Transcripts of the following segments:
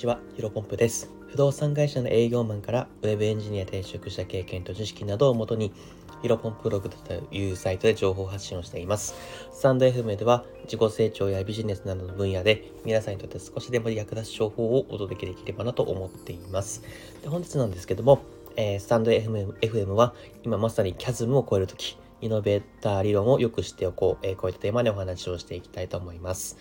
ちは、ヒロポンプです。不動産会社の営業マンからウェブエンジニア転職した経験と知識などをもとに、ヒロポンプログというサイトで情報発信をしています。スタンド FM では自己成長やビジネスなどの分野で皆さんにとって少しでも役立つ情報をお届けできればなと思っています。で本日なんですけども、えー、スタンド FM, FM は今まさにキャズムを超えるとき、イノベーター理論を良くしておこう、えー、こういったテーマでお話をしていきたいと思います。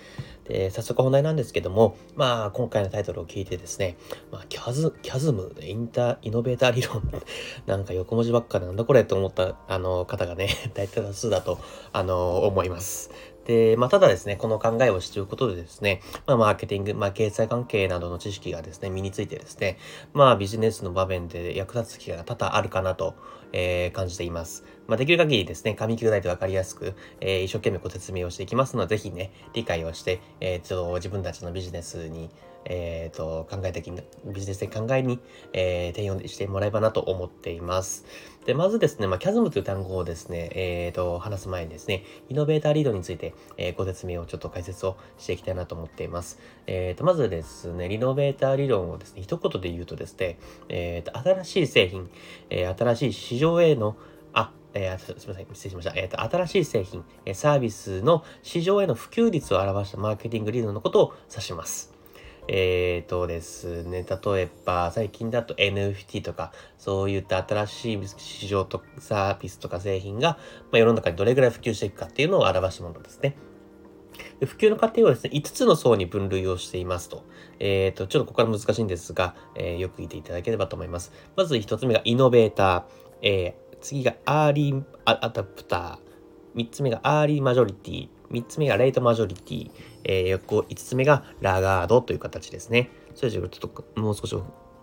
で、早速本題なんですけども、まあ、今回のタイトルを聞いてですね、まあ、キャズ、キャズム、インター、イノベーター理論、なんか横文字ばっかなんだこれと思った、あの、方がね、大体多数だと、あの、思います。で、まあ、ただですね、この考えを知ることでですね、まあ、マーケティング、まあ、経済関係などの知識がですね、身についてですね、まあ、ビジネスの場面で役立つ機会が多々あるかなと、えー、感じています。まあ、できる限りですね、紙切題でわかりやすく、えー、一生懸命ご説明をしていきますので、ぜひね、理解をして、えー、と自分たちのビジネスに、えー、と、考え的に、ビジネス的考えに、えー、転用してもらえばなと思っています。で、まずですね、まあ、キャズムという単語をですね、えー、と、話す前にですね、イノベーターリードについて、えー、ご説明をちょっと解説をしていきたいなと思っています。えー、と、まずですね、リノベーター理論をですね、一言で言うとですね、えー、と、新しい製品、えー、新しい市場へのあ、えー、すみません、失礼しました。えっ、ー、と、新しい製品、サービスの市場への普及率を表したマーケティング理論のことを指します。えっ、ー、とですね、例えば最近だと NFT とか、そういった新しい市場とサービスとか製品が、まあ、世の中にどれぐらい普及していくかっていうのを表したものですね。普及の過程はですね、5つの層に分類をしていますと。えっ、ー、と、ちょっとここから難しいんですが、えー、よく聞いていただければと思います。まず1つ目がイノベーター、えー、次がアーリーアダプター、3つ目がアーリーマジョリティ、3つ目がレイトマジョリティ、えー、横5つ目がラガードという形ですね。それじゃちょっともう少し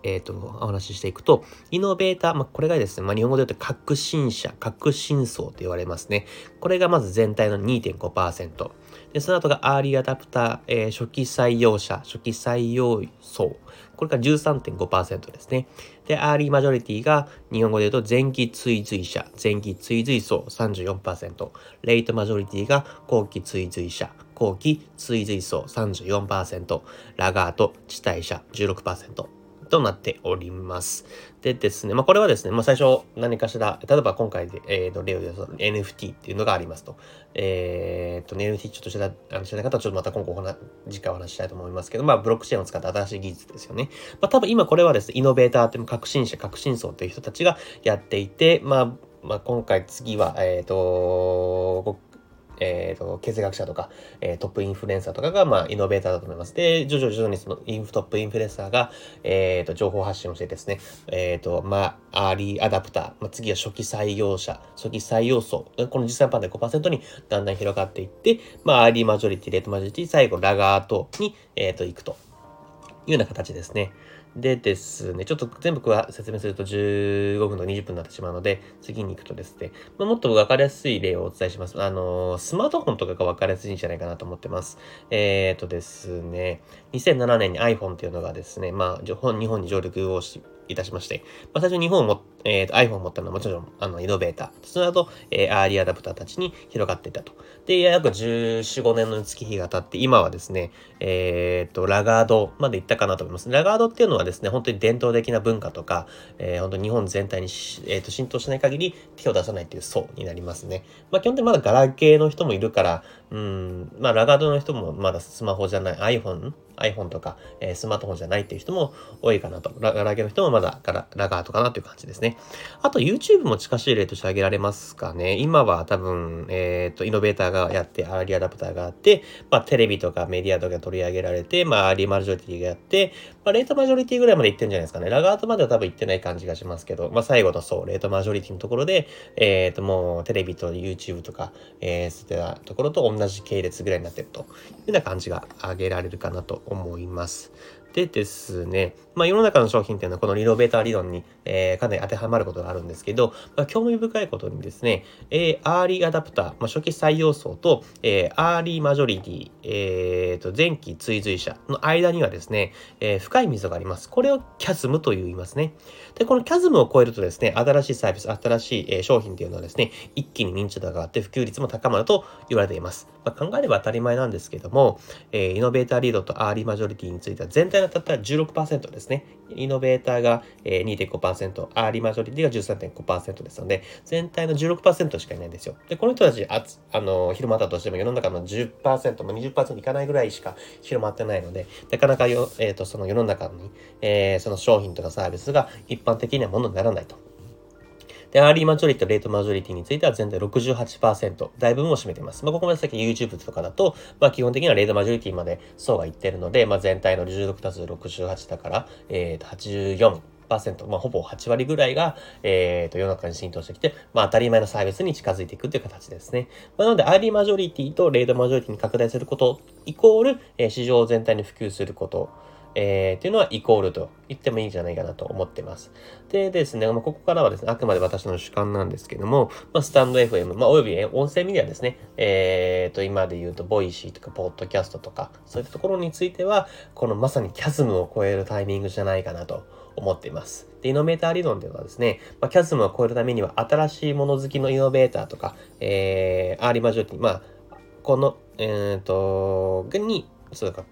えっ、と、お話ししていくと、イノベーター、まあ、これがですね、まあ、日本語で言うと革新者、革新層と言われますね。これがまず全体の2.5%。で、その後がアーリーアダプター、えー、初期採用者、初期採用層。これが13.5%ですね。で、アーリーマジョリティが日本語で言うと前期追随者、前期追随層34%。レイトマジョリティが後期追随者、後期追随層34%。ラガード、遅滞者16%。となっております。でですね、まあ、これはですね、まあ、最初何かしら、例えば今回で、えー、の例を言うと NFT っていうのがありますと。えー、と、NFT ちょっと知らあの知らない方はちょっとまた今後お話、次回お話したいと思いますけど、まあ、ブロックチェーンを使った新しい技術ですよね。まあ、多分今これはですね、イノベーターっていう革新者、革新層という人たちがやっていて、まあ、まあ、今回次は、えっ、と、えっ、ー、と、経済学者とか、えー、トップインフルエンサーとかが、まあ、イノベーターだと思います。で、徐々徐々にそのインフトップインフルエンサーが、えっ、ー、と、情報発信をしてですね、えっ、と、まあ、アーリーアダプター、まあ、次は初期採用者、初期採用層、この実際パンで5%にだんだん広がっていって、まあ、アーリーマジョリティ、レイトマジョリティ、最後、ラガードに、えっ、と、行くというような形ですね。でですね、ちょっと全部説明すると15分と20分になってしまうので、次に行くとですね、まあ、もっと分かりやすい例をお伝えします。あのスマートフォンとかが分かりやすいんじゃないかなと思ってます。えっ、ー、とですね、2007年に iPhone っていうのがですね、まあ、日本に上陸をいたしまして、まあ、最初日本を持って、えー、iPhone 持ったのはもちろん、あの、イノベーター。その後、えー、アーリーアダプターたちに広がっていたと。で、約14、5年の月日が経って、今はですね、えー、っと、ラガードまで行ったかなと思います。ラガードっていうのはですね、本当に伝統的な文化とか、えー、本当に日本全体にえー、と浸透しない限り手を出さないっていう層になりますね。まあ、基本的にまだガラケーの人もいるから、うん、まあ、ラガードの人もまだスマホじゃない iPhone iPhone とか、えー、スマートフォンじゃないっていう人も多いかなと。ラガラケの人もまだララガートかなという感じですね。あと YouTube も近しい例として挙げられますかね。今は多分、えっ、と、イノベーターがやって、アーリーアダプターがあって、まあ、テレビとかメディアとか取り上げられて、まあ、アーリーマジョリティがやって、まあ、レイトマジョリティぐらいまで行ってるんじゃないですかね。ラガードまでは多分行ってない感じがしますけど、まあ、最後のそう、レイトマジョリティのところで、えっ、と、もう、テレビと YouTube とか、えー、そういったところと同じ系列ぐらいになってるというような感じが挙げられるかなと思います。でですね、まあ世の中の商品っていうのはこのリノベーター理論に、えー、かなり当てはまることがあるんですけど、まあ、興味深いことにですね、えー、アーリーアダプター、まあ、初期採用層と、えー、アーリーマジョリティ、えー、と前期追随者の間にはですね、えー、深い溝があります。これをキャズムと言いますね。で、このキャズムを超えるとですね、新しいサービス、新しい、え、商品っていうのはですね、一気に認知度が上がって普及率も高まると言われています。まあ、考えれば当たり前なんですけども、えー、イノベーターリードとアーリーマジョリティについては全体のに当たったら16%ですね。イノベーターが2.5%、アーリーマジョリティが13.5%ですので、全体の16%しかいないんですよ。で、この人たち、ああの広まったとしても世の中の10%、まあ、20%いかないぐらいしか広まってないので、なかなかよ、えーと、その世の中に、えー、その商品とかサービスが一般的なものにならないと。で、アーリーマジョリティとレイトマジョリティについては全体68%、大部分を占めています。まあ、ここまで先 YouTube とかだと、まあ、基本的にはレイトマジョリティまで層がいってるので、まあ、全体の16たす68だから、えー、と84、まあ、ほぼ8割ぐらいが、えー、と世の中に浸透してきて、まあ、当たり前のサービスに近づいていくという形ですね。まあ、なので、アーリーマジョリティとレイトマジョリティに拡大することイコール、えー、市場全体に普及すること。えー、っていうのはイコールと言ってもいいんじゃないかなと思ってます。でですね、ここからはですね、あくまで私の主観なんですけども、まあ、スタンド FM、まあ、および音声メディアですね、えー、と、今で言うと、ボイシーとか、ポッドキャストとか、そういったところについては、このまさにキャズムを超えるタイミングじゃないかなと思っています。で、イノベーター理論ではですね、まあ、キャズムを超えるためには、新しいもの好きのイノベーターとか、えー、アーリーマジョリティ、まあ、この、えっ、ー、と、に、そうか、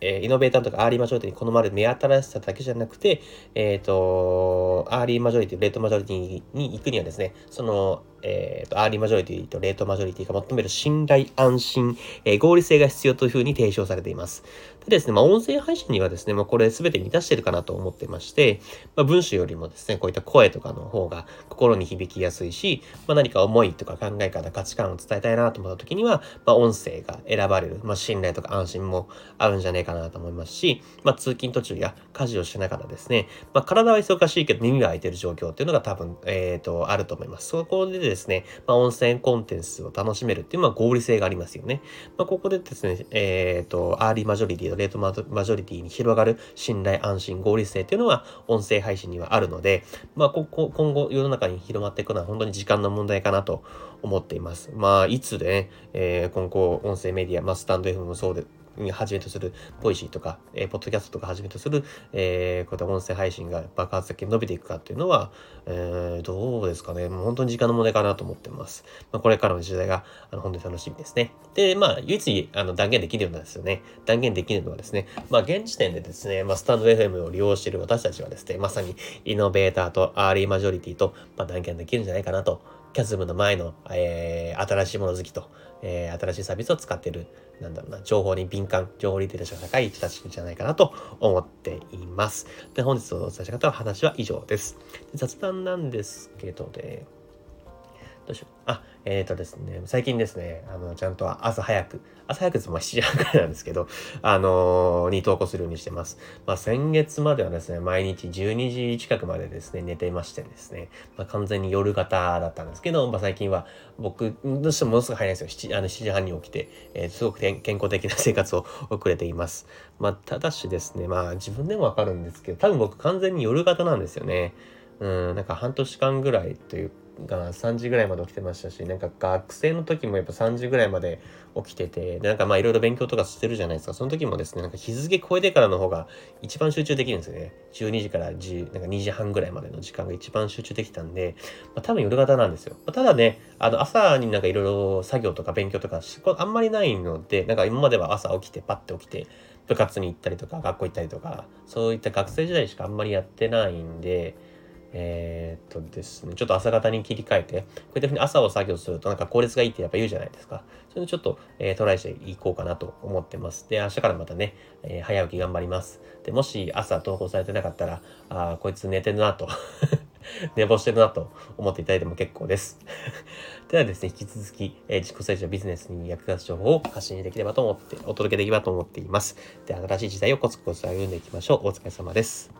えー、イノベーターとかアーリーマジョリティに好まれる目新しさだけじゃなくて、えっ、ー、と、アーリーマジョリティ、レイトマジョリティに行くにはですね、その、えっ、ー、と、アーリーマジョリティとレイトマジョリティが求める信頼、安心、えー、合理性が必要というふうに提唱されています。でですね、まあ、音声配信にはですね、まあ、これ全て満たしてるかなと思ってまして、まあ、文章よりもですね、こういった声とかの方が心に響きやすいし、まあ、何か思いとか考え方、価値観を伝えたいなと思った時には、まあ、音声が選ばれる、まあ、信頼とか安心もあるんじゃないかなと思いますし、まあ、通勤途中や家事をしながらですね、まあ、体は忙しいけど耳が開いてる状況っていうのが多分、えっ、ー、と、あると思います。そこでですね、ですねまあ、音声コンテンツを楽しめるっていうのは合理性がありますよね。まあ、ここでですね、えっ、ー、と、アーリーマジョリティとレートマジョリティに広がる信頼、安心、合理性っていうのは音声配信にはあるので、まあ、ここ今後世の中に広まっていくのは本当に時間の問題かなと思っています。まあ、いつでね、えー、今後音声メディア、まあ、スタンド F もそうで、はじめとする、ポイシーとか、えー、ポッドキャストとかはじめとする、えー、こういった音声配信が爆発的に伸びていくかっていうのは、えー、どうですかね。もう本当に時間の問題かなと思ってます。まあ、これからの時代が、あの、本当に楽しみですね。で、まあ、唯一、あの、断言できるのはですよね。断言できるのはですね、まあ、現時点でですね、まあ、スタンド FM を利用している私たちはですね、まさにイノベーターとアーリーマジョリティと、まあ、断言できるんじゃないかなとキャズムの前の、えー、新しいもの好きと、えー、新しいサービスを使っている、なんだろうな、情報に敏間、情報リテラシーが高い人たちじゃないかなと思っています。で、本日お伝えした方は話は以上です。で雑談なんですけどね、どうしよう。あ、えっ、ー、とですね、最近ですね、あの、ちゃんと朝早く、朝早くです7時半くらいなんですけど、あのー、に投稿するようにしてます。まあ、先月まではですね、毎日12時近くまでですね、寝てましてですね、まあ、完全に夜型だったんですけど、まあ、最近は僕、どうしてもものすごく早いんですよ。7, あの7時半に起きて、えー、すごく健康的な生活を送れています。まあ、ただしですね、まあ、自分でもわかるんですけど、多分僕完全に夜型なんですよね。うん、なんか半年間ぐらいというかが3時ぐらいまで起きてましたしなんか学生の時もやっぱ3時ぐらいまで起きててでなんかまあいろいろ勉強とかしてるじゃないですか。その時もですねなんか日付超えてからの方が一番集中できるんですよね。12時から10なんか2時半ぐらいまでの時間が一番集中できたんで、まあ、多分夜型なんですよ、まあ、ただねあの朝になんかいろいろ作業とか勉強とかあんまりないのでなんか今までは朝起きてパッて起きて部活に行ったりとか学校行ったりとかそういった学生時代しかあんまりやってないんでえー、っとですね、ちょっと朝方に切り替えて、こういったふうに朝を作業するとなんか効率がいいってやっぱ言うじゃないですか。それでちょっと、えー、トライしていこうかなと思ってます。で、明日からまたね、えー、早起き頑張ります。で、もし朝投稿されてなかったら、あこいつ寝てるなと 寝坊してるなと思っていただいても結構です。ではですね、引き続き、えー、自己成長ビジネスに役立つ情報を発信できればと思って、お届けできればと思っています。で、新しい時代をコツコツ歩んでいきましょう。お疲れ様です。